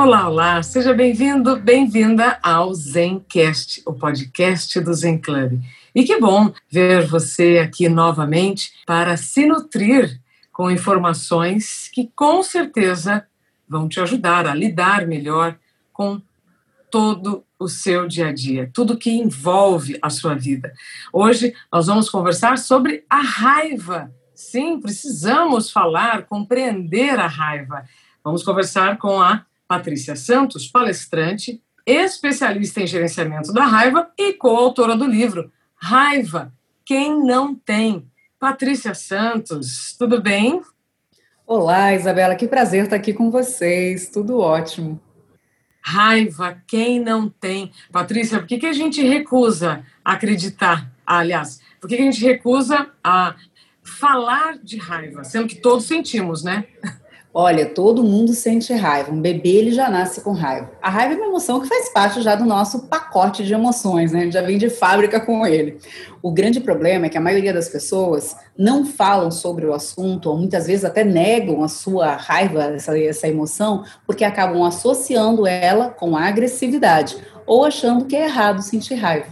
Olá, olá, seja bem-vindo, bem-vinda ao Zencast, o podcast do Zen Club. E que bom ver você aqui novamente para se nutrir com informações que com certeza vão te ajudar a lidar melhor com todo o seu dia a dia, tudo que envolve a sua vida. Hoje nós vamos conversar sobre a raiva. Sim, precisamos falar, compreender a raiva. Vamos conversar com a Patrícia Santos, palestrante, especialista em gerenciamento da raiva e coautora do livro Raiva, Quem Não Tem. Patrícia Santos, tudo bem? Olá, Isabela, que prazer estar aqui com vocês, tudo ótimo. Raiva, quem não tem? Patrícia, por que, que a gente recusa acreditar? aliás, por que, que a gente recusa a falar de raiva, sendo que todos sentimos, né? Olha, todo mundo sente raiva. Um bebê ele já nasce com raiva. A raiva é uma emoção que faz parte já do nosso pacote de emoções, né? Já vem de fábrica com ele. O grande problema é que a maioria das pessoas não falam sobre o assunto, ou muitas vezes até negam a sua raiva, essa, essa emoção, porque acabam associando ela com a agressividade ou achando que é errado sentir raiva.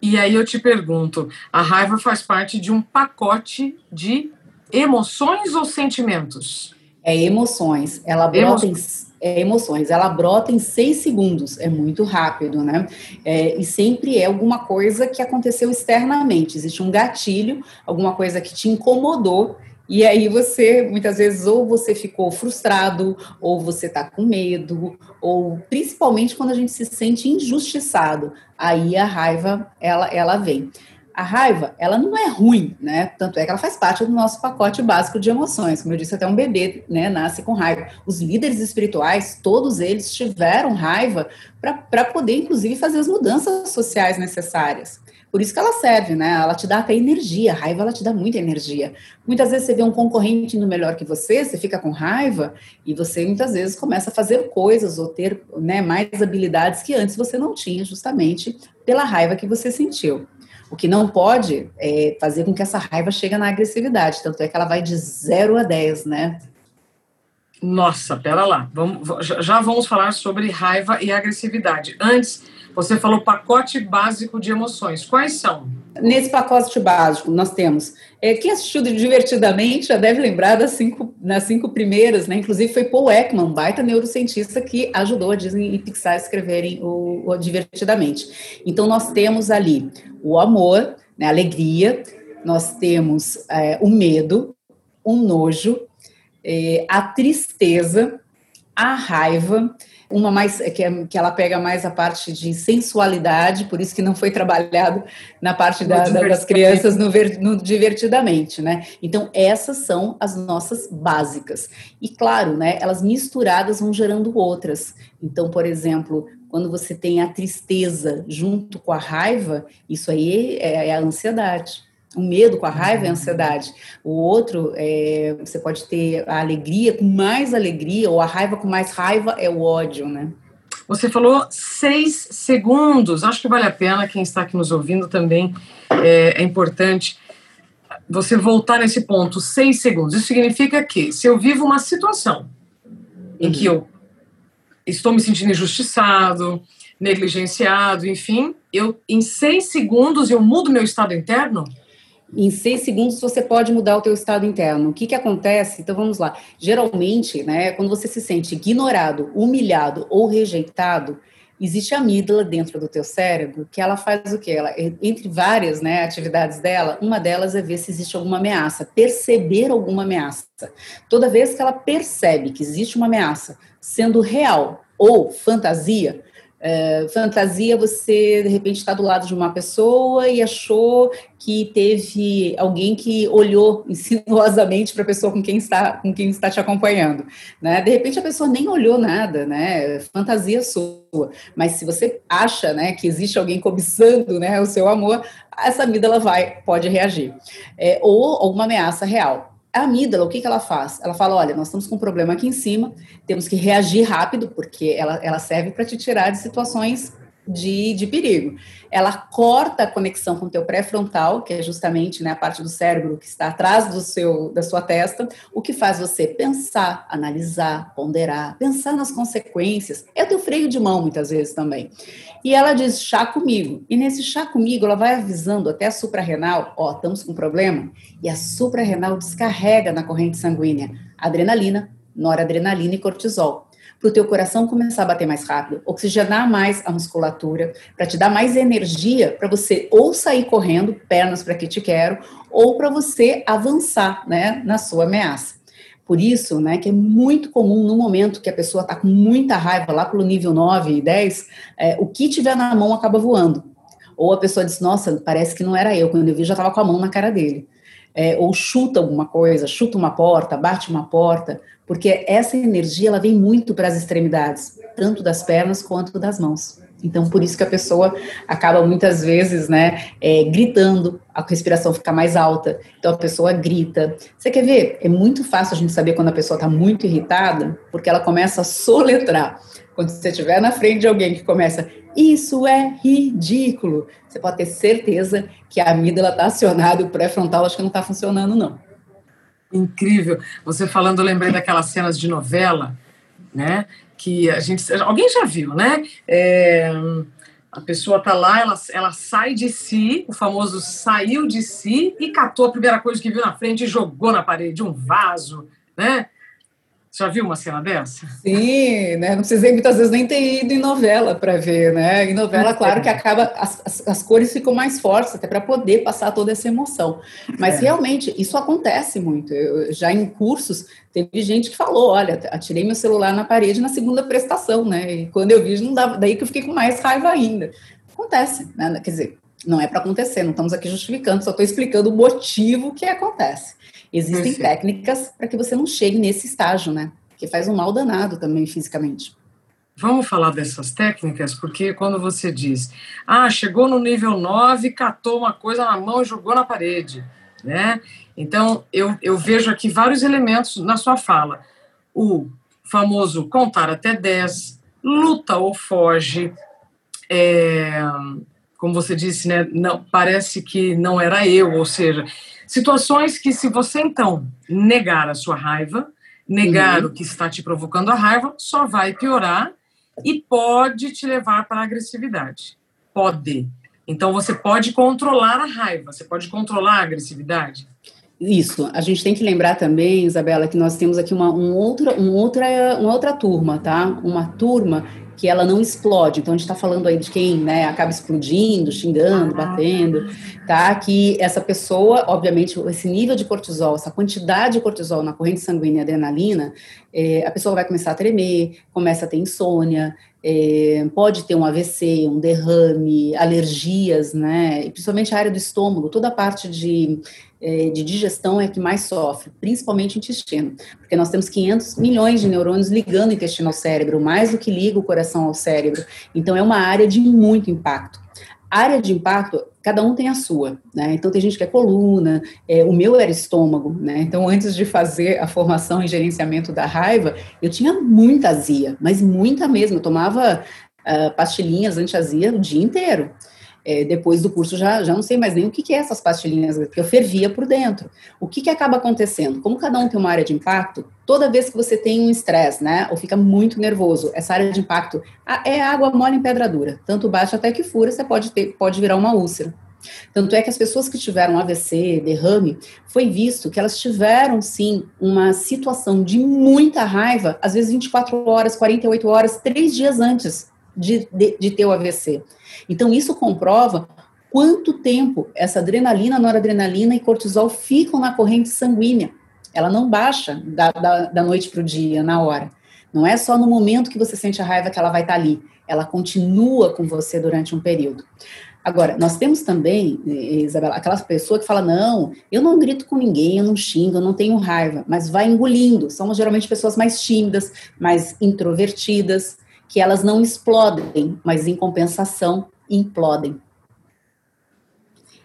E aí eu te pergunto, a raiva faz parte de um pacote de emoções ou sentimentos? É emoções. Ela brota Emo... em é, emoções. Ela brota em seis segundos, é muito rápido, né? É, e sempre é alguma coisa que aconteceu externamente. Existe um gatilho, alguma coisa que te incomodou. E aí você, muitas vezes, ou você ficou frustrado, ou você tá com medo, ou principalmente quando a gente se sente injustiçado. Aí a raiva, ela, ela vem. A raiva, ela não é ruim, né? Tanto é que ela faz parte do nosso pacote básico de emoções. Como eu disse, até um bebê né, nasce com raiva. Os líderes espirituais, todos eles tiveram raiva para poder, inclusive, fazer as mudanças sociais necessárias. Por isso que ela serve, né? Ela te dá até energia. A raiva, ela te dá muita energia. Muitas vezes você vê um concorrente indo melhor que você, você fica com raiva e você muitas vezes começa a fazer coisas ou ter né, mais habilidades que antes você não tinha, justamente pela raiva que você sentiu. O que não pode é fazer com que essa raiva chegue na agressividade, tanto é que ela vai de 0 a 10, né? Nossa, pera lá. Vamos, já vamos falar sobre raiva e agressividade. Antes, você falou pacote básico de emoções. Quais são? Nesse pacote básico, nós temos. É, quem assistiu divertidamente já deve lembrar das cinco, das cinco primeiras, né? Inclusive foi Paul Ekman, um baita neurocientista, que ajudou a Disney e Pixar a escreverem o, o Divertidamente. Então, nós temos ali o amor, né, a alegria, nós temos é, o medo, o nojo, é, a tristeza, a raiva uma mais que, é, que ela pega mais a parte de sensualidade, por isso que não foi trabalhado na parte da, das crianças no, no, divertidamente, né? Então essas são as nossas básicas e claro, né? Elas misturadas vão gerando outras. Então, por exemplo, quando você tem a tristeza junto com a raiva, isso aí é, é a ansiedade. O medo com a raiva é a uhum. ansiedade. O outro, é, você pode ter a alegria com mais alegria, ou a raiva com mais raiva é o ódio, né? Você falou seis segundos. Acho que vale a pena, quem está aqui nos ouvindo também, é, é importante você voltar nesse ponto, seis segundos. Isso significa que se eu vivo uma situação em que eu estou me sentindo injustiçado, negligenciado, enfim, eu em seis segundos eu mudo meu estado interno? Em seis segundos você pode mudar o teu estado interno. O que que acontece? Então vamos lá. Geralmente, né, quando você se sente ignorado, humilhado ou rejeitado, existe a amígdala dentro do teu cérebro que ela faz o que? Ela, entre várias né, atividades dela, uma delas é ver se existe alguma ameaça, perceber alguma ameaça. Toda vez que ela percebe que existe uma ameaça, sendo real ou fantasia, É, fantasia, você de repente está do lado de uma pessoa e achou que teve alguém que olhou insinuosamente para a pessoa com quem está com quem está te acompanhando, né? De repente a pessoa nem olhou nada, né? Fantasia sua. Mas se você acha, né, que existe alguém cobiçando, né, o seu amor, essa amígdala vai pode reagir. É, ou, ou uma ameaça real. A amígdala, o que, que ela faz? Ela fala: olha, nós estamos com um problema aqui em cima, temos que reagir rápido, porque ela, ela serve para te tirar de situações de, de perigo. Ela corta a conexão com o teu pré-frontal, que é justamente né, a parte do cérebro que está atrás do seu, da sua testa, o que faz você pensar, analisar, ponderar, pensar nas consequências. É o teu freio de mão, muitas vezes, também. E ela diz, chá comigo. E nesse chá comigo, ela vai avisando até a suprarrenal, ó, estamos com problema, e a suprarrenal descarrega na corrente sanguínea adrenalina, noradrenalina e cortisol para o teu coração começar a bater mais rápido, oxigenar mais a musculatura, para te dar mais energia para você ou sair correndo, pernas para que te quero, ou para você avançar, né, na sua ameaça. Por isso, né, que é muito comum no momento que a pessoa está com muita raiva, lá pelo nível 9 e 10, é, o que tiver na mão acaba voando. Ou a pessoa diz, nossa, parece que não era eu, quando eu vi já estava com a mão na cara dele. É, ou chuta alguma coisa, chuta uma porta, bate uma porta, porque essa energia ela vem muito para as extremidades, tanto das pernas quanto das mãos. Então, por isso que a pessoa acaba muitas vezes, né, é, gritando, a respiração fica mais alta. Então, a pessoa grita. Você quer ver? É muito fácil a gente saber quando a pessoa está muito irritada, porque ela começa a soletrar. Quando você estiver na frente de alguém que começa, isso é ridículo, você pode ter certeza que a amígdala está acionada, o pré-frontal acho que não está funcionando, não. Incrível. Você falando, eu lembrei daquelas cenas de novela, né? Que a gente. Alguém já viu, né? É, a pessoa tá lá, ela, ela sai de si, o famoso saiu de si e catou a primeira coisa que viu na frente e jogou na parede, um vaso, né? Já viu uma cena dessa? Sim, né? Não precisei muitas vezes nem ter ido em novela para ver, né? Em novela, é. claro que acaba, as, as, as cores ficam mais fortes, até para poder passar toda essa emoção. Mas é. realmente, isso acontece muito. Eu, já em cursos, teve gente que falou: olha, atirei meu celular na parede na segunda prestação, né? E quando eu vi, não dava, daí que eu fiquei com mais raiva ainda. Acontece, né? Quer dizer, não é para acontecer, não estamos aqui justificando, só estou explicando o motivo que acontece. Existem Perfeito. técnicas para que você não chegue nesse estágio, né? Que faz um mal danado também fisicamente. Vamos falar dessas técnicas, porque quando você diz, ah, chegou no nível 9, catou uma coisa na mão e jogou na parede, né? Então, eu, eu vejo aqui vários elementos na sua fala. O famoso contar até 10, luta ou foge, é, como você disse, né, não, parece que não era eu, ou seja, situações que se você então negar a sua raiva, negar uhum. o que está te provocando a raiva, só vai piorar e pode te levar para a agressividade. Pode. Então você pode controlar a raiva, você pode controlar a agressividade. Isso, a gente tem que lembrar também, Isabela, que nós temos aqui uma, um outra, um outra, uma outra turma, tá? Uma turma que ela não explode. Então, a gente está falando aí de quem né, acaba explodindo, xingando, batendo, tá? Que essa pessoa, obviamente, esse nível de cortisol, essa quantidade de cortisol na corrente sanguínea e adrenalina, é, a pessoa vai começar a tremer, começa a ter insônia, é, pode ter um AVC, um derrame, alergias, né? E principalmente a área do estômago, toda a parte de é, de digestão é que mais sofre, principalmente o intestino, porque nós temos 500 milhões de neurônios ligando o intestino ao cérebro, mais do que liga o coração ao cérebro. Então, é uma área de muito impacto. Área de impacto, cada um tem a sua, né? Então, tem gente que é coluna, é, o meu era estômago, né? Então, antes de fazer a formação em gerenciamento da raiva, eu tinha muita azia, mas muita mesmo. Eu tomava uh, pastilhinhas anti-azia o dia inteiro. É, depois do curso já, já não sei mais nem o que, que é essas pastilhinhas, porque eu fervia por dentro. O que, que acaba acontecendo? Como cada um tem uma área de impacto, toda vez que você tem um estresse, né, ou fica muito nervoso, essa área de impacto é água mole em pedra dura. Tanto baixa até que fura, você pode, ter, pode virar uma úlcera. Tanto é que as pessoas que tiveram AVC, derrame, foi visto que elas tiveram sim uma situação de muita raiva, às vezes 24 horas, 48 horas, três dias antes de, de, de ter o AVC. Então, isso comprova quanto tempo essa adrenalina, noradrenalina e cortisol ficam na corrente sanguínea. Ela não baixa da, da, da noite para o dia, na hora. Não é só no momento que você sente a raiva que ela vai estar tá ali. Ela continua com você durante um período. Agora, nós temos também, Isabela, aquelas pessoas que falam, não, eu não grito com ninguém, eu não xingo, eu não tenho raiva, mas vai engolindo. São geralmente pessoas mais tímidas, mais introvertidas, que elas não explodem, mas em compensação implodem.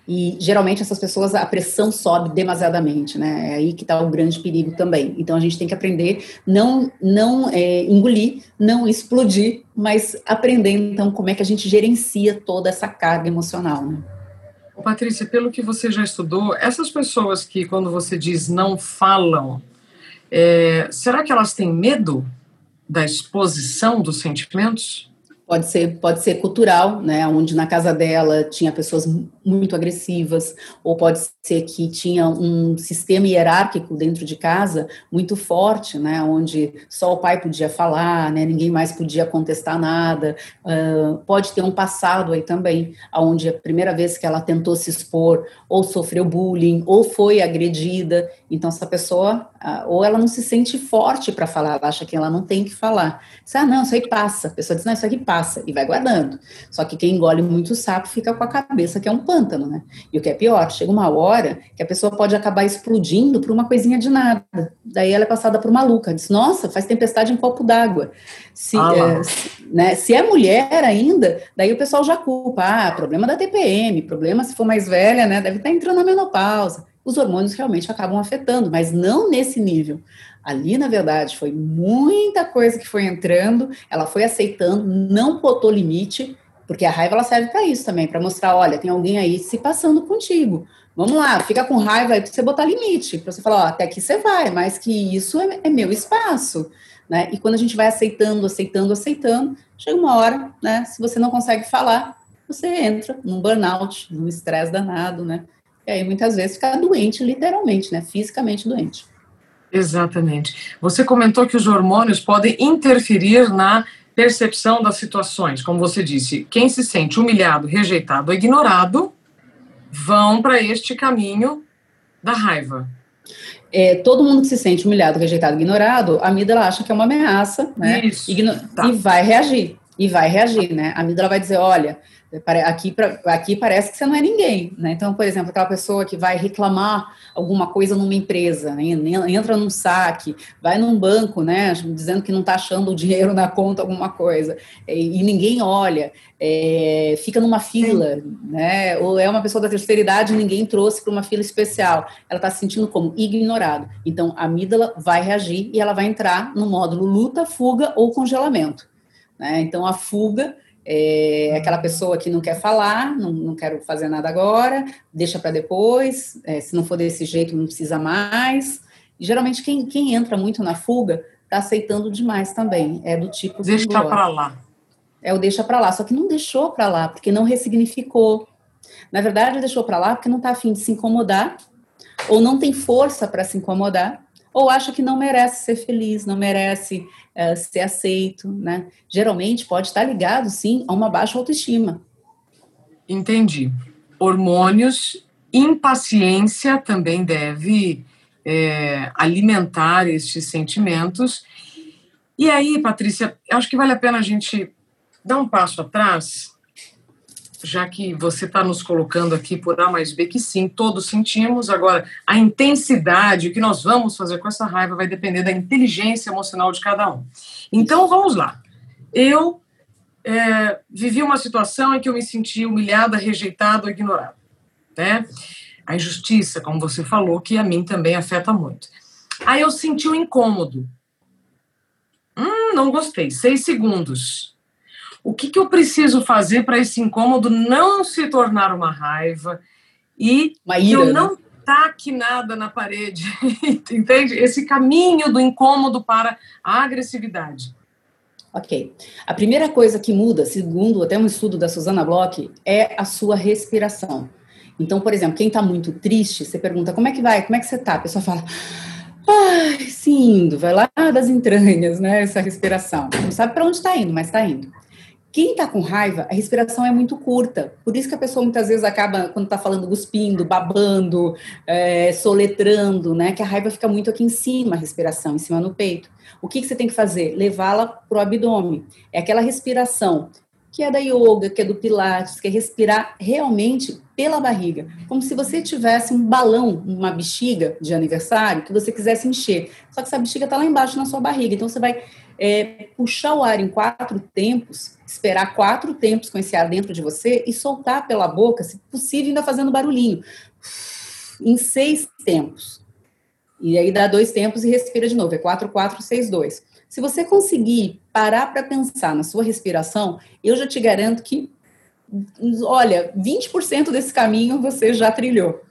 E geralmente essas pessoas a pressão sobe demasiadamente, né? É aí que está o grande perigo também. Então a gente tem que aprender não não é, engolir, não explodir, mas aprender então como é que a gente gerencia toda essa carga emocional, né? Patrícia, pelo que você já estudou, essas pessoas que quando você diz não falam, é, será que elas têm medo da exposição dos sentimentos? Pode ser, pode ser cultural, né? Onde na casa dela tinha pessoas muito agressivas, ou pode ser que tinha um sistema hierárquico dentro de casa muito forte, né? Onde só o pai podia falar, né? Ninguém mais podia contestar nada. Uh, pode ter um passado aí também, onde a primeira vez que ela tentou se expor, ou sofreu bullying, ou foi agredida. Então essa pessoa, uh, ou ela não se sente forte para falar, ela acha que ela não tem que falar. Diz, ah, não, isso aí passa. A pessoa diz, não, isso aqui passa e vai guardando. Só que quem engole muito sapo fica com a cabeça que é um pântano, né? E o que é pior, chega uma hora que a pessoa pode acabar explodindo por uma coisinha de nada. Daí ela é passada por maluca. Diz, nossa, faz tempestade em copo d'água. Se, ah, é, se, né, se é mulher ainda, daí o pessoal já culpa. Ah, problema da TPM, problema se for mais velha, né? Deve estar entrando na menopausa. Os hormônios realmente acabam afetando, mas não nesse nível. Ali, na verdade, foi muita coisa que foi entrando, ela foi aceitando, não botou limite, porque a raiva ela serve para isso também, para mostrar, olha, tem alguém aí se passando contigo. Vamos lá, fica com raiva aí para você botar limite, para você falar, ó, até aqui você vai, mas que isso é, é, meu espaço, né? E quando a gente vai aceitando, aceitando, aceitando, chega uma hora, né? Se você não consegue falar, você entra num burnout, num estresse danado, né? E aí muitas vezes fica doente, literalmente, né? Fisicamente doente. Exatamente. Você comentou que os hormônios podem interferir na percepção das situações. Como você disse, quem se sente humilhado, rejeitado ou ignorado vão para este caminho da raiva. É, todo mundo que se sente humilhado, rejeitado, ignorado, a amígdala acha que é uma ameaça, né? Isso, Igno tá. E vai reagir. E vai reagir, né? A amígdala vai dizer, olha, Aqui, aqui parece que você não é ninguém, né? Então, por exemplo, aquela pessoa que vai reclamar alguma coisa numa empresa, né? entra num saque, vai num banco, né? Dizendo que não está achando o dinheiro na conta, alguma coisa, e, ninguém olha, é, fica numa fila, né? Ou é uma pessoa da terceira idade e ninguém trouxe para uma fila especial. Ela está se sentindo como ignorado. Então, a amígdala vai reagir e ela vai entrar no módulo luta, fuga ou congelamento. Né? Então, a fuga é aquela pessoa que não quer falar, não, não quero fazer nada agora, deixa para depois, é, se não for desse jeito, não precisa mais. E, geralmente, quem, quem entra muito na fuga está aceitando demais também. É do tipo. Deixa para lá. É o deixa para lá, só que não deixou para lá, porque não ressignificou. Na verdade, deixou para lá porque não está afim de se incomodar, ou não tem força para se incomodar, ou acha que não merece ser feliz, não merece uh, ser aceito, né? Geralmente pode estar ligado, sim, a uma baixa autoestima. Entendi. Hormônios, impaciência também deve é, alimentar estes sentimentos. E aí, Patrícia, acho que vale a pena a gente dar um passo atrás já que você está nos colocando aqui por A mais B, que sim, todos sentimos. Agora, a intensidade, o que nós vamos fazer com essa raiva vai depender da inteligência emocional de cada um. Então, vamos lá. Eu é, vivi uma situação em que eu me senti humilhada, rejeitada ou ignorada. Né? A injustiça, como você falou, que a mim também afeta muito. Aí eu senti um incômodo. Hum, não gostei. Seis segundos o que, que eu preciso fazer para esse incômodo não se tornar uma raiva e uma ira, eu né? não taque nada na parede, entende? Esse caminho do incômodo para a agressividade. Ok. A primeira coisa que muda, segundo até um estudo da Susana Bloch, é a sua respiração. Então, por exemplo, quem está muito triste, você pergunta como é que vai, como é que você está? A pessoa fala, ai, sim, indo, vai lá das entranhas, né? Essa respiração. Não sabe para onde está indo, mas está indo. Quem está com raiva, a respiração é muito curta. Por isso que a pessoa muitas vezes acaba, quando está falando, cuspindo, babando, é, soletrando, né? Que a raiva fica muito aqui em cima, a respiração, em cima no peito. O que, que você tem que fazer? Levá-la para o abdômen. É aquela respiração que é da yoga, que é do pilates, que é respirar realmente pela barriga, como se você tivesse um balão, uma bexiga de aniversário que você quisesse encher. Só que essa bexiga está lá embaixo na sua barriga, então você vai é, puxar o ar em quatro tempos, esperar quatro tempos com esse ar dentro de você e soltar pela boca, se possível, ainda fazendo barulhinho, em seis tempos. E aí dá dois tempos e respira de novo, é quatro, quatro, seis, dois. Se você conseguir parar para pensar na sua respiração, eu já te garanto que, olha, 20% desse caminho você já trilhou.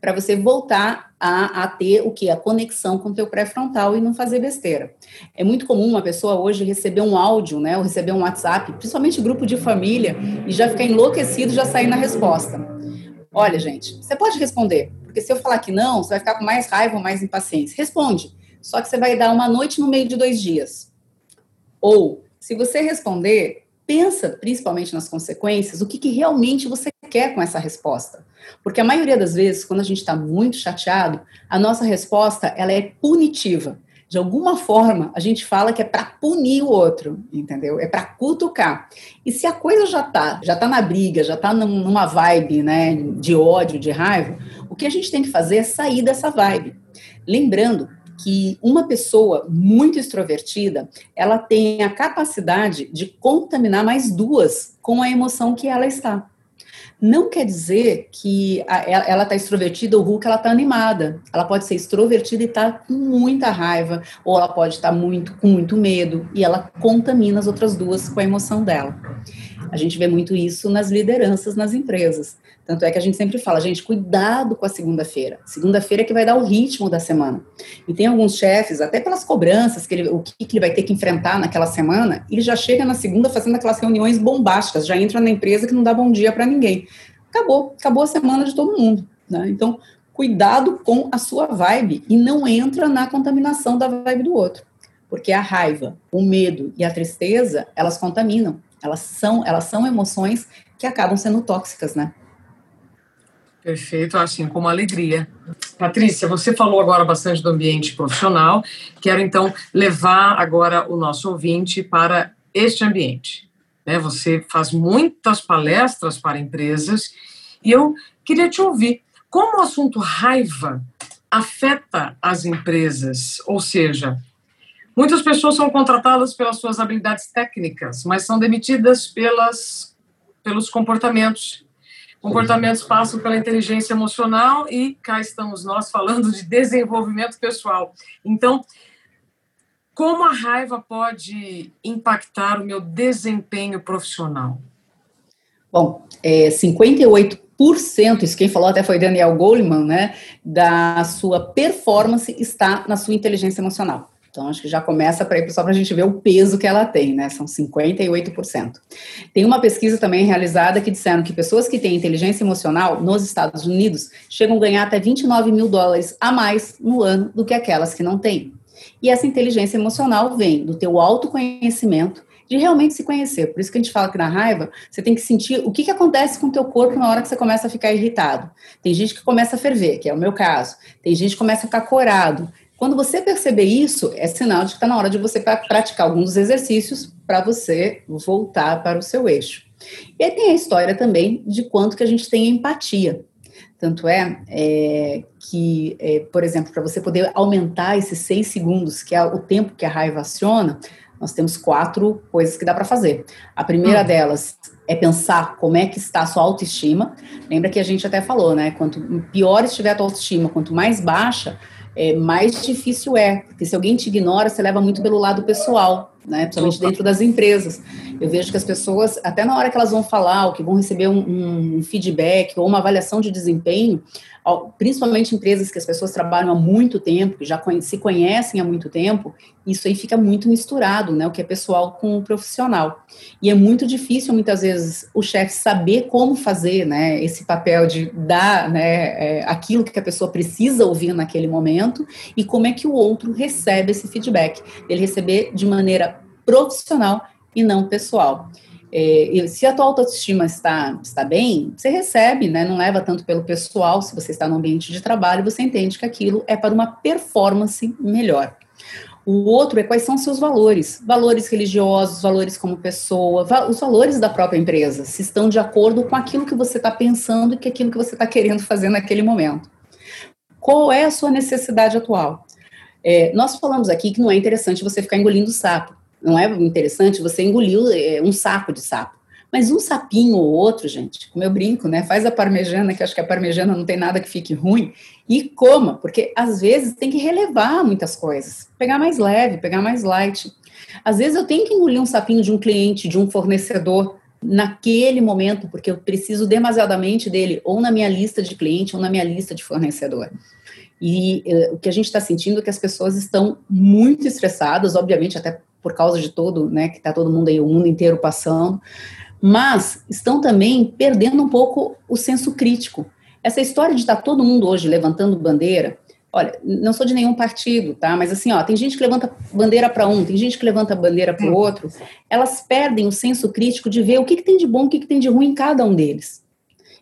Para você voltar a, a, ter o que? A conexão com o teu pré-frontal e não fazer besteira. É muito comum uma pessoa hoje receber um áudio, né? Ou receber um WhatsApp, principalmente grupo de família, e já ficar enlouquecido já sair na resposta. Olha, gente, você pode responder, porque se eu falar que não, você vai ficar com mais raiva ou mais impaciência. Responde. Só que você vai dar uma noite no meio de dois dias. Ou, se você responder, pensa principalmente nas consequências, o que, que realmente você quer com essa resposta. Porque a maioria das vezes, quando a gente está muito chateado, a nossa resposta ela é punitiva. De alguma forma, a gente fala que é para punir o outro, entendeu? É para cutucar. E se a coisa já tá, já tá na briga, já tá numa vibe, né, de ódio, de raiva, o que a gente tem que fazer é sair dessa vibe. Lembrando que uma pessoa muito extrovertida, ela tem a capacidade de contaminar mais duas com a emoção que ela está. Não quer dizer que a, ela está extrovertida ou que ela está animada. Ela pode ser extrovertida e estar tá com muita raiva, ou ela pode estar tá muito com muito medo e ela contamina as outras duas com a emoção dela. A gente vê muito isso nas lideranças nas empresas. Tanto é que a gente sempre fala, gente, cuidado com a segunda-feira. Segunda-feira é que vai dar o ritmo da semana. E tem alguns chefes, até pelas cobranças, que ele, o que, que ele vai ter que enfrentar naquela semana, ele já chega na segunda fazendo aquelas reuniões bombásticas, já entra na empresa que não dá bom dia para ninguém. Acabou, acabou a semana de todo mundo. Né? Então, cuidado com a sua vibe e não entra na contaminação da vibe do outro. Porque a raiva, o medo e a tristeza, elas contaminam. Elas são, elas são emoções que acabam sendo tóxicas, né? Perfeito, assim como alegria. Patrícia, você falou agora bastante do ambiente profissional. Quero então levar agora o nosso ouvinte para este ambiente. Né? Você faz muitas palestras para empresas e eu queria te ouvir. Como o assunto raiva afeta as empresas? Ou seja, muitas pessoas são contratadas pelas suas habilidades técnicas, mas são demitidas pelas, pelos comportamentos Comportamentos passam pela inteligência emocional e cá estamos nós falando de desenvolvimento pessoal. Então, como a raiva pode impactar o meu desempenho profissional? Bom, é, 58%, isso quem falou até foi Daniel Goleman, né, da sua performance está na sua inteligência emocional. Então, acho que já começa para só para a gente ver o peso que ela tem, né? São 58%. Tem uma pesquisa também realizada que disseram que pessoas que têm inteligência emocional nos Estados Unidos chegam a ganhar até 29 mil dólares a mais no ano do que aquelas que não têm. E essa inteligência emocional vem do teu autoconhecimento, de realmente se conhecer. Por isso que a gente fala que na raiva, você tem que sentir o que, que acontece com o teu corpo na hora que você começa a ficar irritado. Tem gente que começa a ferver, que é o meu caso. Tem gente que começa a ficar corado. Quando você perceber isso, é sinal de que está na hora de você praticar alguns exercícios para você voltar para o seu eixo. E aí tem a história também de quanto que a gente tem empatia. Tanto é, é que, é, por exemplo, para você poder aumentar esses seis segundos, que é o tempo que a raiva aciona, nós temos quatro coisas que dá para fazer. A primeira hum. delas é pensar como é que está a sua autoestima. Lembra que a gente até falou, né? Quanto pior estiver a tua autoestima, quanto mais baixa, é, mais difícil é, porque se alguém te ignora, você leva muito pelo lado pessoal, né? Principalmente dentro das empresas. Eu vejo que as pessoas, até na hora que elas vão falar, ou que vão receber um, um feedback ou uma avaliação de desempenho, principalmente empresas que as pessoas trabalham há muito tempo, que já se conhecem há muito tempo, isso aí fica muito misturado, né? O que é pessoal com o profissional. E é muito difícil, muitas vezes, o chefe saber como fazer, né? Esse papel de dar, né? É, aquilo que a pessoa precisa ouvir naquele momento e como é que o outro recebe esse feedback. Ele receber de maneira profissional e não pessoal. É, se a tua autoestima está, está bem, você recebe, né? Não leva tanto pelo pessoal, se você está no ambiente de trabalho, você entende que aquilo é para uma performance melhor. O outro é quais são seus valores, valores religiosos, valores como pessoa, os valores da própria empresa, se estão de acordo com aquilo que você está pensando e com aquilo que você está querendo fazer naquele momento. Qual é a sua necessidade atual? É, nós falamos aqui que não é interessante você ficar engolindo sapo. Não é interessante você engolir é, um saco de sapo. Mas um sapinho ou outro, gente, como eu brinco, né? Faz a parmejana, que acho que a parmejana não tem nada que fique ruim, e coma, porque às vezes tem que relevar muitas coisas. Pegar mais leve, pegar mais light. Às vezes eu tenho que engolir um sapinho de um cliente, de um fornecedor, naquele momento, porque eu preciso demasiadamente dele, ou na minha lista de cliente, ou na minha lista de fornecedor. E uh, o que a gente está sentindo é que as pessoas estão muito estressadas, obviamente, até por causa de todo, né, que está todo mundo aí, o mundo inteiro passando, mas estão também perdendo um pouco o senso crítico. Essa história de estar tá todo mundo hoje levantando bandeira, olha, não sou de nenhum partido, tá? Mas assim, ó, tem gente que levanta bandeira para um, tem gente que levanta bandeira para o outro. Elas perdem o senso crítico de ver o que, que tem de bom, o que, que tem de ruim em cada um deles.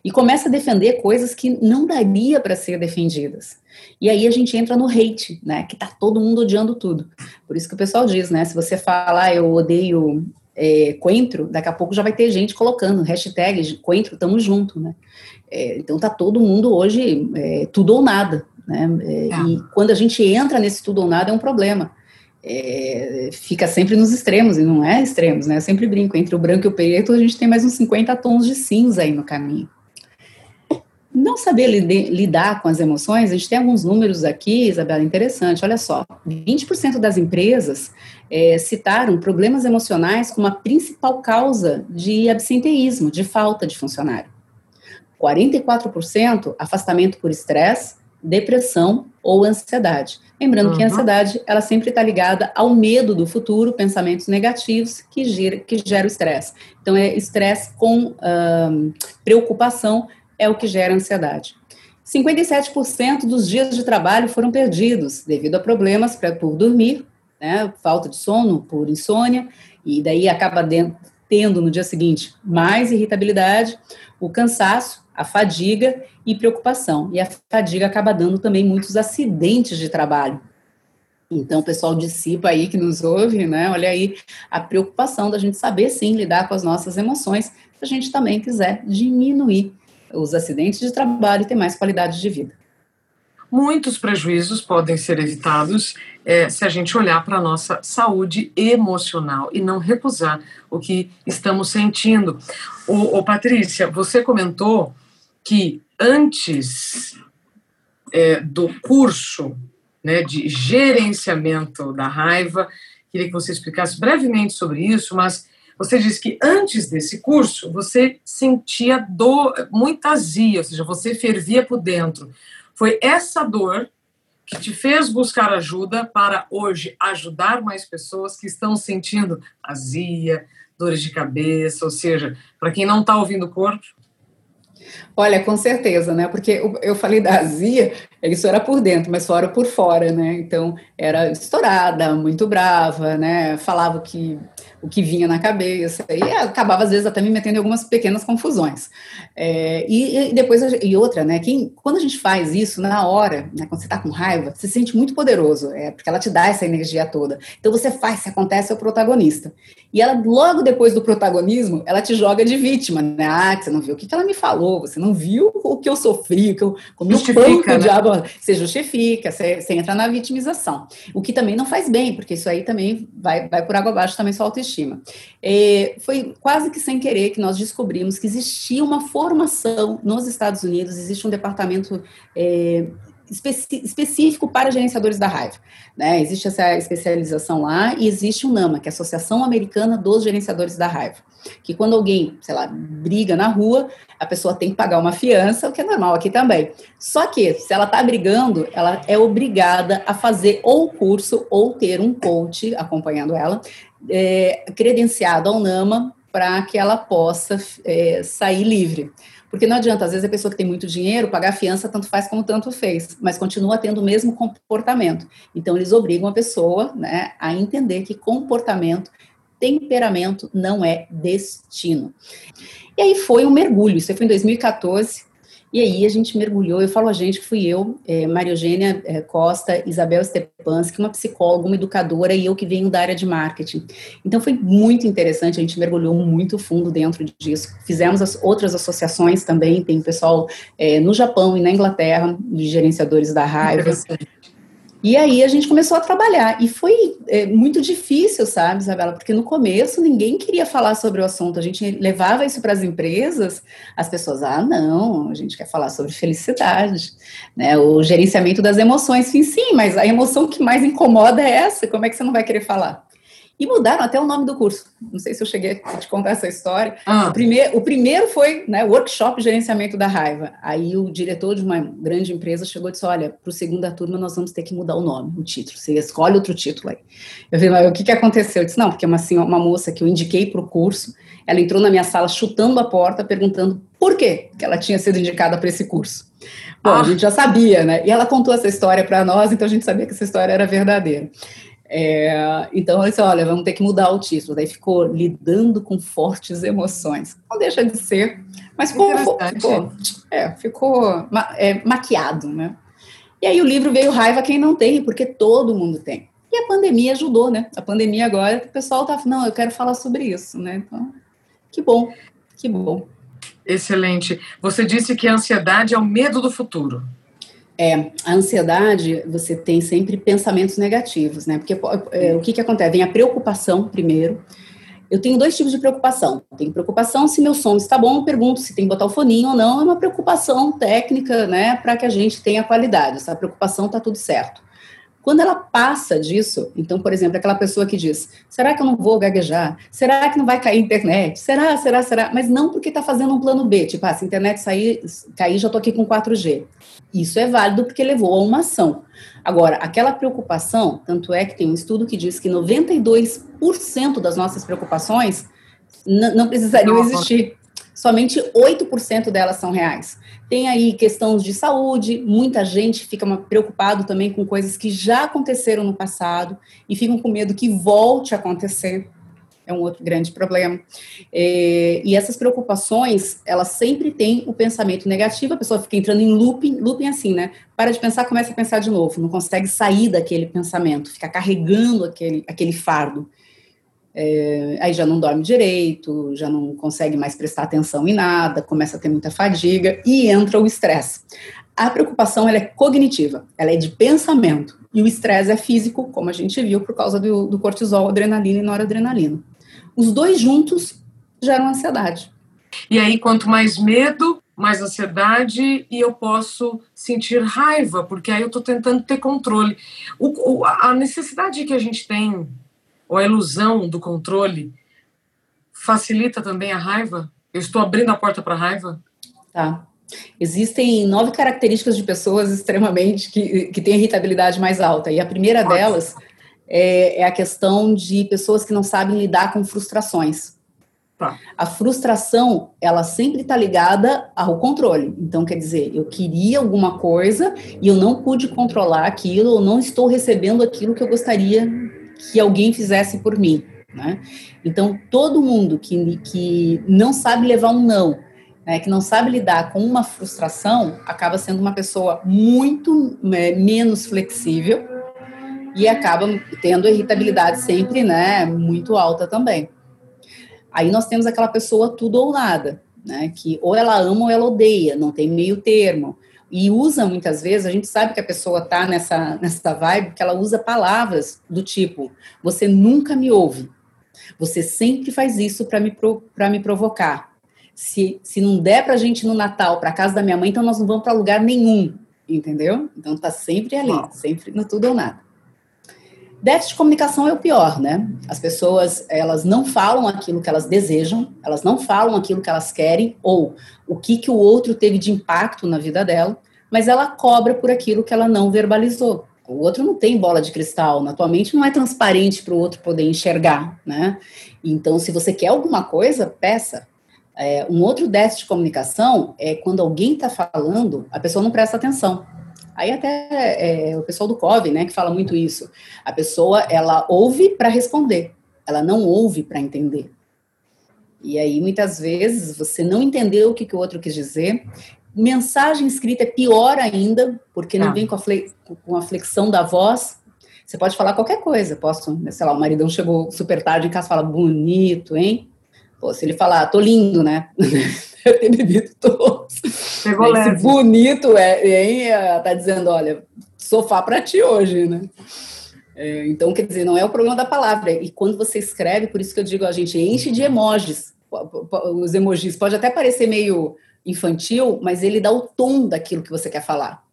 E começa a defender coisas que não daria para ser defendidas. E aí a gente entra no hate, né? Que tá todo mundo odiando tudo. Por isso que o pessoal diz, né? Se você falar ah, eu odeio é, coentro, daqui a pouco já vai ter gente colocando hashtag coentro, tamo junto, né? É, então tá todo mundo hoje é, tudo ou nada, né? É. E quando a gente entra nesse tudo ou nada é um problema. É, fica sempre nos extremos, e não é extremos, né? Eu sempre brinco, entre o branco e o preto a gente tem mais uns 50 tons de cinza aí no caminho. Não saber lidar com as emoções, a gente tem alguns números aqui, Isabela, interessante. Olha só, 20% das empresas é, citaram problemas emocionais como a principal causa de absenteísmo, de falta de funcionário. 44% afastamento por estresse, depressão ou ansiedade. Lembrando uhum. que a ansiedade, ela sempre está ligada ao medo do futuro, pensamentos negativos que gera, que gera o estresse. Então, é estresse com preocupação é o que gera ansiedade. 57% dos dias de trabalho foram perdidos devido a problemas por dormir, né, falta de sono, por insônia, e daí acaba tendo no dia seguinte mais irritabilidade, o cansaço, a fadiga e preocupação. E a fadiga acaba dando também muitos acidentes de trabalho. Então, o pessoal dissipa aí que nos ouve, né? Olha aí a preocupação da gente saber sim lidar com as nossas emoções, se a gente também quiser diminuir os acidentes de trabalho e ter mais qualidade de vida. Muitos prejuízos podem ser evitados é, se a gente olhar para a nossa saúde emocional e não recusar o que estamos sentindo. O, Patrícia, você comentou que antes é, do curso né, de gerenciamento da raiva, queria que você explicasse brevemente sobre isso, mas você disse que antes desse curso você sentia dor, muita azia, ou seja, você fervia por dentro. Foi essa dor que te fez buscar ajuda para hoje ajudar mais pessoas que estão sentindo azia, dores de cabeça, ou seja, para quem não está ouvindo o corpo, Olha, com certeza, né? Porque eu falei da azia, isso era por dentro, mas fora por fora, né? Então, era estourada, muito brava, né? Falava que o que vinha na cabeça, e acabava às vezes até me metendo em algumas pequenas confusões. É, e, e, depois, e outra, né, quem, quando a gente faz isso na hora, né, quando você está com raiva, você se sente muito poderoso, é, porque ela te dá essa energia toda. Então você faz, se acontece, é o protagonista. E ela, logo depois do protagonismo, ela te joga de vítima, né, ah, você não viu o que, que ela me falou, você não viu o que eu sofri, o que eu comi o pão né? diabo, você justifica, você, você entra na vitimização. O que também não faz bem, porque isso aí também vai, vai por água abaixo também sua autoestima autoestima. É, foi quase que sem querer que nós descobrimos que existia uma formação nos Estados Unidos, existe um departamento é, específico para gerenciadores da raiva. Né? Existe essa especialização lá e existe o NAMA, que é a Associação Americana dos Gerenciadores da Raiva. Que quando alguém, sei lá, briga na rua, a pessoa tem que pagar uma fiança, o que é normal aqui também. Só que, se ela está brigando, ela é obrigada a fazer ou curso ou ter um coach acompanhando ela, é, credenciado ao NAMA, para que ela possa é, sair livre. Porque não adianta, às vezes a pessoa que tem muito dinheiro, pagar fiança tanto faz como tanto fez, mas continua tendo o mesmo comportamento. Então, eles obrigam a pessoa né, a entender que comportamento temperamento não é destino. E aí foi um mergulho, isso foi em 2014, e aí a gente mergulhou, eu falo a gente que fui eu, é, Maria Eugênia é, Costa, Isabel Stepanski, uma psicóloga, uma educadora e eu que venho da área de marketing. Então foi muito interessante, a gente mergulhou muito fundo dentro disso. Fizemos as outras associações também, tem pessoal é, no Japão e na Inglaterra, de gerenciadores da raiva. E aí a gente começou a trabalhar. E foi é, muito difícil, sabe, Isabela? Porque no começo ninguém queria falar sobre o assunto. A gente levava isso para as empresas, as pessoas, ah, não, a gente quer falar sobre felicidade, né? O gerenciamento das emoções. Sim, sim, mas a emoção que mais incomoda é essa. Como é que você não vai querer falar? E mudaram até o nome do curso. Não sei se eu cheguei a te contar essa história. Ah. O, primeiro, o primeiro foi né, Workshop Gerenciamento da Raiva. Aí o diretor de uma grande empresa chegou e disse: Olha, para o segunda turma nós vamos ter que mudar o nome, o título. Você escolhe outro título aí. Eu falei, mas o que, que aconteceu? Eu disse: Não, porque uma, assim, uma moça que eu indiquei para o curso, ela entrou na minha sala chutando a porta, perguntando por quê que ela tinha sido indicada para esse curso. Bom, ah. a gente já sabia, né? E ela contou essa história para nós, então a gente sabia que essa história era verdadeira. É, então, eu disse, olha, vamos ter que mudar o título. Daí ficou lidando com fortes emoções. Não deixa de ser, mas ficou, ficou, é, ficou é, maquiado, né? E aí o livro veio Raiva Quem Não Tem, porque todo mundo tem. E a pandemia ajudou, né? A pandemia agora, o pessoal tá, não, eu quero falar sobre isso, né? Então, que bom, que bom. Excelente. Você disse que a ansiedade é o medo do futuro. É, a ansiedade, você tem sempre pensamentos negativos, né? Porque é, o que, que acontece? Vem a preocupação primeiro. Eu tenho dois tipos de preocupação. Tenho preocupação se meu som está bom, pergunto se tem que botar o foninho ou não. É uma preocupação técnica, né? Para que a gente tenha qualidade. Essa preocupação está tudo certo. Quando ela passa disso, então, por exemplo, aquela pessoa que diz: será que eu não vou gaguejar? Será que não vai cair a internet? Será, será, será? Mas não porque está fazendo um plano B, tipo, ah, se a internet sair, cair, já estou aqui com 4G. Isso é válido porque levou a uma ação. Agora, aquela preocupação, tanto é que tem um estudo que diz que 92% das nossas preocupações não precisariam existir somente 8% delas são reais. Tem aí questões de saúde, muita gente fica preocupado também com coisas que já aconteceram no passado e ficam com medo que volte a acontecer. É um outro grande problema. É, e essas preocupações, elas sempre têm o pensamento negativo, a pessoa fica entrando em looping, looping assim, né? Para de pensar, começa a pensar de novo, não consegue sair daquele pensamento, fica carregando aquele, aquele fardo. É, aí já não dorme direito, já não consegue mais prestar atenção em nada, começa a ter muita fadiga e entra o estresse. A preocupação ela é cognitiva, ela é de pensamento, e o estresse é físico, como a gente viu, por causa do, do cortisol, adrenalina e noradrenalina. Os dois juntos geram ansiedade. E aí, quanto mais medo, mais ansiedade, e eu posso sentir raiva, porque aí eu estou tentando ter controle. O, o, a necessidade que a gente tem ou a ilusão do controle facilita também a raiva? Eu estou abrindo a porta para a raiva? Tá. Existem nove características de pessoas extremamente que, que têm irritabilidade mais alta. E a primeira Nossa. delas é, é, a questão de pessoas que não sabem lidar com frustrações. Tá. A frustração, ela sempre está ligada ao controle. Então, quer dizer, eu queria alguma coisa e eu não pude controlar aquilo, ou não estou recebendo aquilo que eu gostaria que alguém fizesse por mim. Né? Então, todo mundo que, que não sabe levar um não, né, que não sabe lidar com uma frustração, acaba sendo uma pessoa muito é, menos flexível e acaba tendo irritabilidade sempre né, muito alta também. Aí nós temos aquela pessoa tudo ou nada, né, que ou ela ama ou ela odeia, não tem meio termo e usa muitas vezes, a gente sabe que a pessoa está nessa, nessa vibe, que ela usa palavras do tipo: você nunca me ouve, você sempre faz isso para me, pra me provocar. Se, se não der para a gente no Natal para casa da minha mãe, então nós não vamos para lugar nenhum, entendeu? Então tá sempre ali, sempre no tudo ou nada. Déficit de comunicação é o pior, né? As pessoas, elas não falam aquilo que elas desejam, elas não falam aquilo que elas querem, ou o que, que o outro teve de impacto na vida dela, mas ela cobra por aquilo que ela não verbalizou. O outro não tem bola de cristal, na tua mente não é transparente para o outro poder enxergar, né? Então, se você quer alguma coisa, peça. É, um outro déficit de comunicação é quando alguém está falando, a pessoa não presta atenção. Aí até é, o pessoal do COV, né, que fala muito isso. A pessoa, ela ouve para responder. ela não ouve para entender. E aí, muitas vezes, você não entendeu o que, que o outro quis dizer. Mensagem escrita é pior ainda, porque não ah. vem com a, com a flexão da voz. Você pode falar qualquer coisa. Posso, sei lá, o maridão chegou super tarde em casa e fala, bonito, hein? Pô, se ele falar, tô lindo, né? Eu ter bebido todos. Esse bonito, é, hein? Tá dizendo, olha, sofá para ti hoje, né? É, então, quer dizer, não é o problema da palavra. E quando você escreve, por isso que eu digo, a gente enche de emojis. Os emojis pode até parecer meio infantil, mas ele dá o tom daquilo que você quer falar.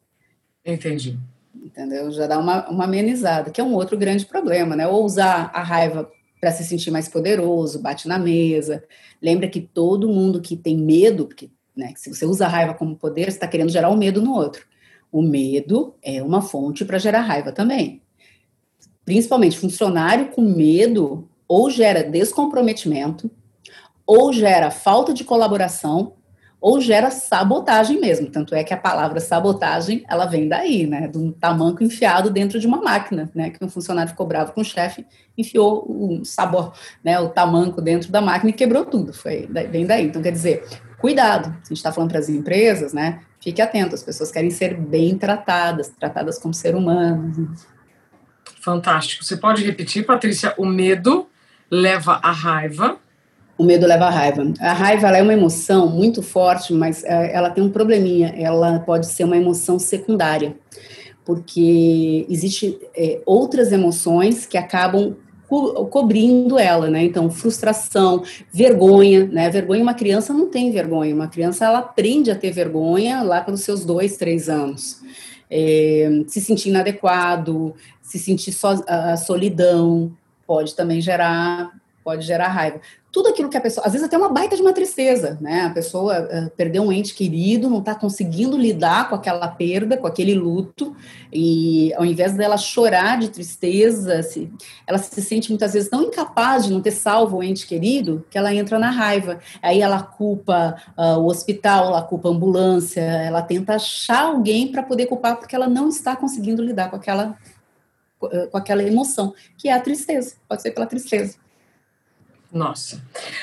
Entendi. Entendeu? Já dá uma, uma amenizada, que é um outro grande problema, né? Ou usar a raiva para se sentir mais poderoso, bate na mesa. Lembra que todo mundo que tem medo, porque né, se você usa a raiva como poder, você está querendo gerar o um medo no outro. O medo é uma fonte para gerar raiva também principalmente funcionário com medo, ou gera descomprometimento, ou gera falta de colaboração, ou gera sabotagem mesmo. Tanto é que a palavra sabotagem, ela vem daí, né? De um tamanco enfiado dentro de uma máquina, né? Que um funcionário ficou bravo com o chefe, enfiou o sabor, né? O tamanco dentro da máquina e quebrou tudo. Foi, vem daí. Então, quer dizer, cuidado. A gente está falando para as empresas, né? Fique atento, as pessoas querem ser bem tratadas, tratadas como ser humano. Fantástico. Você pode repetir, Patrícia? O medo leva à raiva. O medo leva à raiva. A raiva é uma emoção muito forte, mas é, ela tem um probleminha. Ela pode ser uma emoção secundária, porque existe é, outras emoções que acabam co cobrindo ela, né? Então, frustração, vergonha, né? Vergonha, uma criança não tem vergonha. Uma criança, ela aprende a ter vergonha lá pelos seus dois, três anos é, se sentir inadequado, se sentir so, a solidão, pode também gerar, pode gerar raiva tudo aquilo que a pessoa, às vezes até uma baita de uma tristeza, né? A pessoa uh, perdeu um ente querido, não está conseguindo lidar com aquela perda, com aquele luto, e ao invés dela chorar de tristeza, se, ela se sente muitas vezes tão incapaz de não ter salvo o ente querido que ela entra na raiva. Aí ela culpa uh, o hospital, ela culpa a ambulância, ela tenta achar alguém para poder culpar porque ela não está conseguindo lidar com aquela com aquela emoção, que é a tristeza, pode ser pela tristeza. Nossa.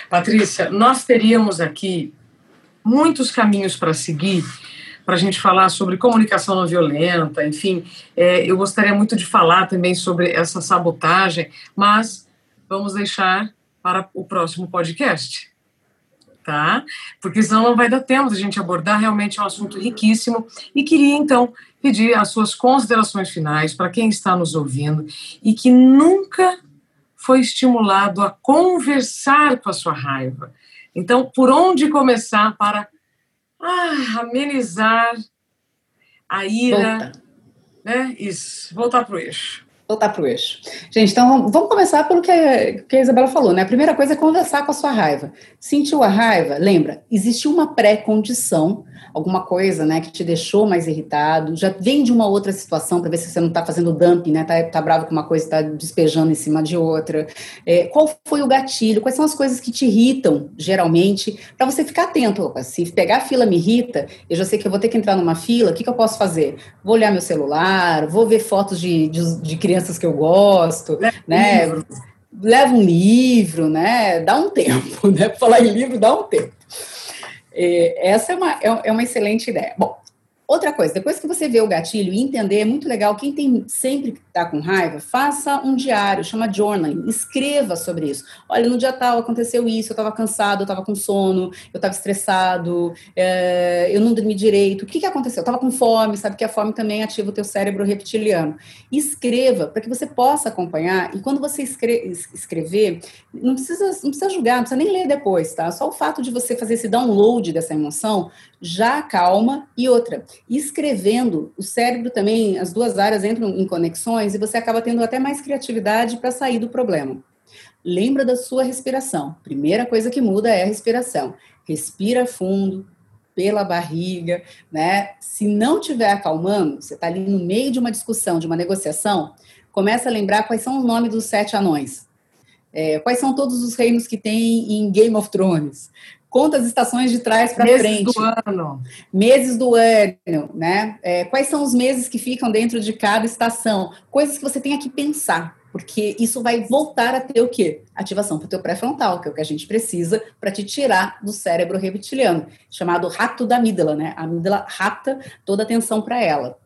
Patrícia, nós teríamos aqui muitos caminhos para seguir para a gente falar sobre comunicação não violenta, enfim, é, eu gostaria muito de falar também sobre essa sabotagem, mas vamos deixar para o próximo podcast, tá? Porque senão não vai dar tempo de a gente abordar, realmente é um assunto riquíssimo, e queria então pedir as suas considerações finais para quem está nos ouvindo e que nunca foi estimulado a conversar com a sua raiva. Então, por onde começar para ah, amenizar a ira? Volta. Né? Isso, voltar para o eixo. Voltar para o eixo. Gente, então vamos começar pelo que a, que a Isabela falou, né? A primeira coisa é conversar com a sua raiva. Sentiu a raiva? Lembra, existe uma pré-condição alguma coisa, né, que te deixou mais irritado, já vem de uma outra situação para ver se você não está fazendo dumping, né, tá, tá bravo com uma coisa, está despejando em cima de outra. É, qual foi o gatilho? Quais são as coisas que te irritam, geralmente, para você ficar atento. Opa, se pegar a fila me irrita, eu já sei que eu vou ter que entrar numa fila, o que, que eu posso fazer? Vou olhar meu celular, vou ver fotos de, de, de crianças que eu gosto, é, né? Livro. Leva um livro, né? Dá um tempo, né? Falar em livro, dá um tempo. É, essa é uma, é, é uma excelente ideia. Bom, Outra coisa, depois que você vê o gatilho e entender, é muito legal. Quem tem sempre está com raiva, faça um diário, chama journaling, escreva sobre isso. Olha, no dia tal aconteceu isso, eu estava cansado, eu estava com sono, eu estava estressado, é, eu não dormi direito. O que, que aconteceu? Eu estava com fome, sabe que a fome também ativa o teu cérebro reptiliano. Escreva para que você possa acompanhar. E quando você escre escrever, não precisa, não precisa julgar, não precisa nem ler depois, tá? Só o fato de você fazer esse download dessa emoção já acalma. E outra, escrevendo, o cérebro também, as duas áreas entram em conexões e você acaba tendo até mais criatividade para sair do problema. Lembra da sua respiração. Primeira coisa que muda é a respiração. Respira fundo, pela barriga, né? Se não estiver acalmando, você está ali no meio de uma discussão, de uma negociação, começa a lembrar quais são os nomes dos sete anões. É, quais são todos os reinos que tem em Game of Thrones? Conta as estações de trás para frente. Meses do ano. Meses do ano, né? É, quais são os meses que ficam dentro de cada estação? Coisas que você tenha que pensar. porque isso vai voltar a ter o quê? Ativação para o teu pré-frontal, que é o que a gente precisa para te tirar do cérebro reptiliano, chamado rato da amígdala, né? A amígdala rapta toda a atenção para ela.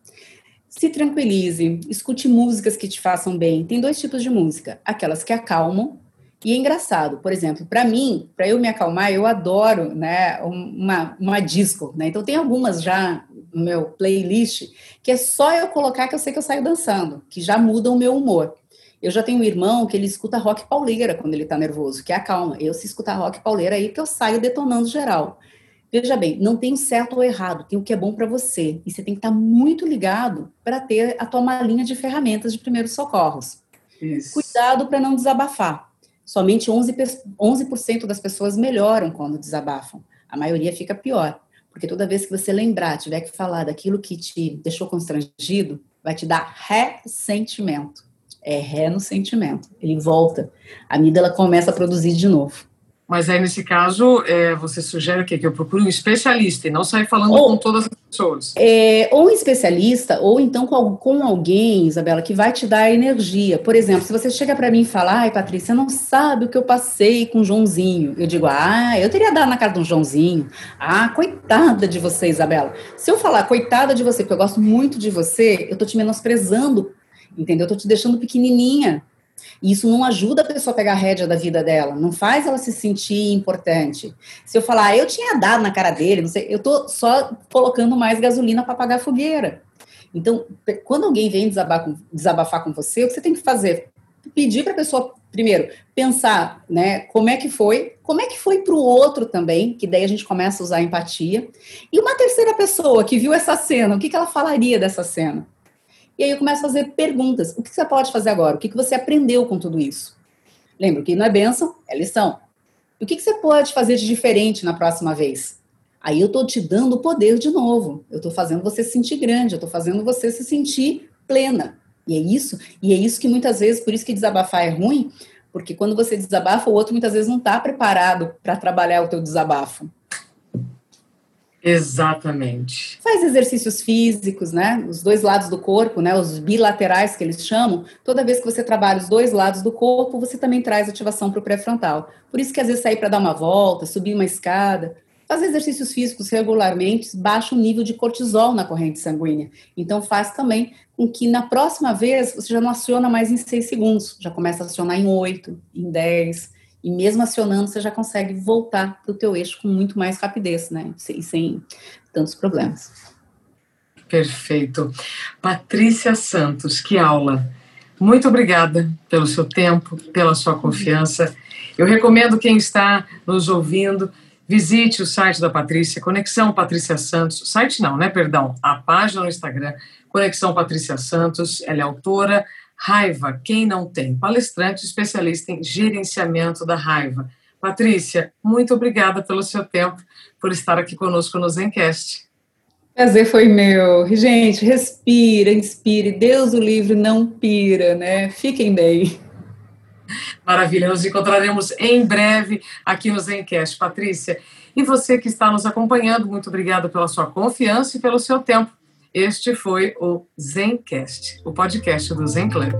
Se tranquilize, escute músicas que te façam bem. Tem dois tipos de música: aquelas que acalmam e é engraçado, por exemplo, para mim, para eu me acalmar, eu adoro, né, uma, uma disco, né? Então tem algumas já no meu playlist que é só eu colocar que eu sei que eu saio dançando, que já muda o meu humor. Eu já tenho um irmão que ele escuta rock pauleira quando ele tá nervoso, que é acalma. Eu se escutar rock pauleira aí que eu saio detonando geral. Veja bem, não tem certo ou errado, tem o que é bom para você. E você tem que estar tá muito ligado para ter a tua malinha de ferramentas de primeiros socorros. Isso. Cuidado para não desabafar somente 11%, 11 das pessoas melhoram quando desabafam. A maioria fica pior. Porque toda vez que você lembrar, tiver que falar daquilo que te deixou constrangido, vai te dar ressentimento. É ré no sentimento. Ele volta. A amígdala começa a produzir de novo. Mas aí, nesse caso, é, você sugere o quê? Que eu procure um especialista e não sair falando ou, com todas as pessoas. É, ou um especialista, ou então com, com alguém, Isabela, que vai te dar energia. Por exemplo, se você chega para mim e fala, ai, Patrícia, não sabe o que eu passei com o Joãozinho. Eu digo, ah, eu teria dado na cara do Joãozinho. Ah, coitada de você, Isabela. Se eu falar coitada de você, porque eu gosto muito de você, eu tô te menosprezando, entendeu? Eu tô te deixando pequenininha. E isso não ajuda a pessoa a pegar a rédea da vida dela, não faz ela se sentir importante. Se eu falar, ah, eu tinha dado na cara dele, sei, eu tô só colocando mais gasolina para apagar a fogueira. Então, quando alguém vem desabafar com, desabafar com você, o que você tem que fazer? Pedir para a pessoa, primeiro, pensar, né, como é que foi, como é que foi para o outro também, que daí a gente começa a usar a empatia. E uma terceira pessoa que viu essa cena, o que, que ela falaria dessa cena? E aí eu começo a fazer perguntas. O que você pode fazer agora? O que você aprendeu com tudo isso? Lembra que não é benção, é lição. O que você pode fazer de diferente na próxima vez? Aí eu estou te dando o poder de novo. Eu estou fazendo você se sentir grande, eu estou fazendo você se sentir plena. E é isso, e é isso que muitas vezes, por isso que desabafar é ruim, porque quando você desabafa, o outro muitas vezes não está preparado para trabalhar o teu desabafo. Exatamente. Faz exercícios físicos, né? Os dois lados do corpo, né? Os bilaterais que eles chamam. Toda vez que você trabalha os dois lados do corpo, você também traz ativação para o pré-frontal. Por isso que às vezes sair para dar uma volta, subir uma escada, fazer exercícios físicos regularmente baixa o nível de cortisol na corrente sanguínea. Então faz também com que na próxima vez você já não aciona mais em seis segundos, já começa a acionar em oito, em dez e mesmo acionando, você já consegue voltar para o teu eixo com muito mais rapidez, né? E sem tantos problemas. Perfeito. Patrícia Santos, que aula. Muito obrigada pelo seu tempo, pela sua confiança. Eu recomendo quem está nos ouvindo, visite o site da Patrícia, Conexão Patrícia Santos. Site não, né? Perdão. A página no Instagram, Conexão Patrícia Santos. Ela é autora Raiva, quem não tem? Palestrante especialista em gerenciamento da raiva. Patrícia, muito obrigada pelo seu tempo, por estar aqui conosco no Zencast. Prazer foi meu. Gente, respira, inspire. Deus o livre não pira, né? Fiquem bem. Maravilha, nos encontraremos em breve aqui no Zencast. Patrícia, e você que está nos acompanhando, muito obrigada pela sua confiança e pelo seu tempo. Este foi o Zencast, o podcast do Zen Club.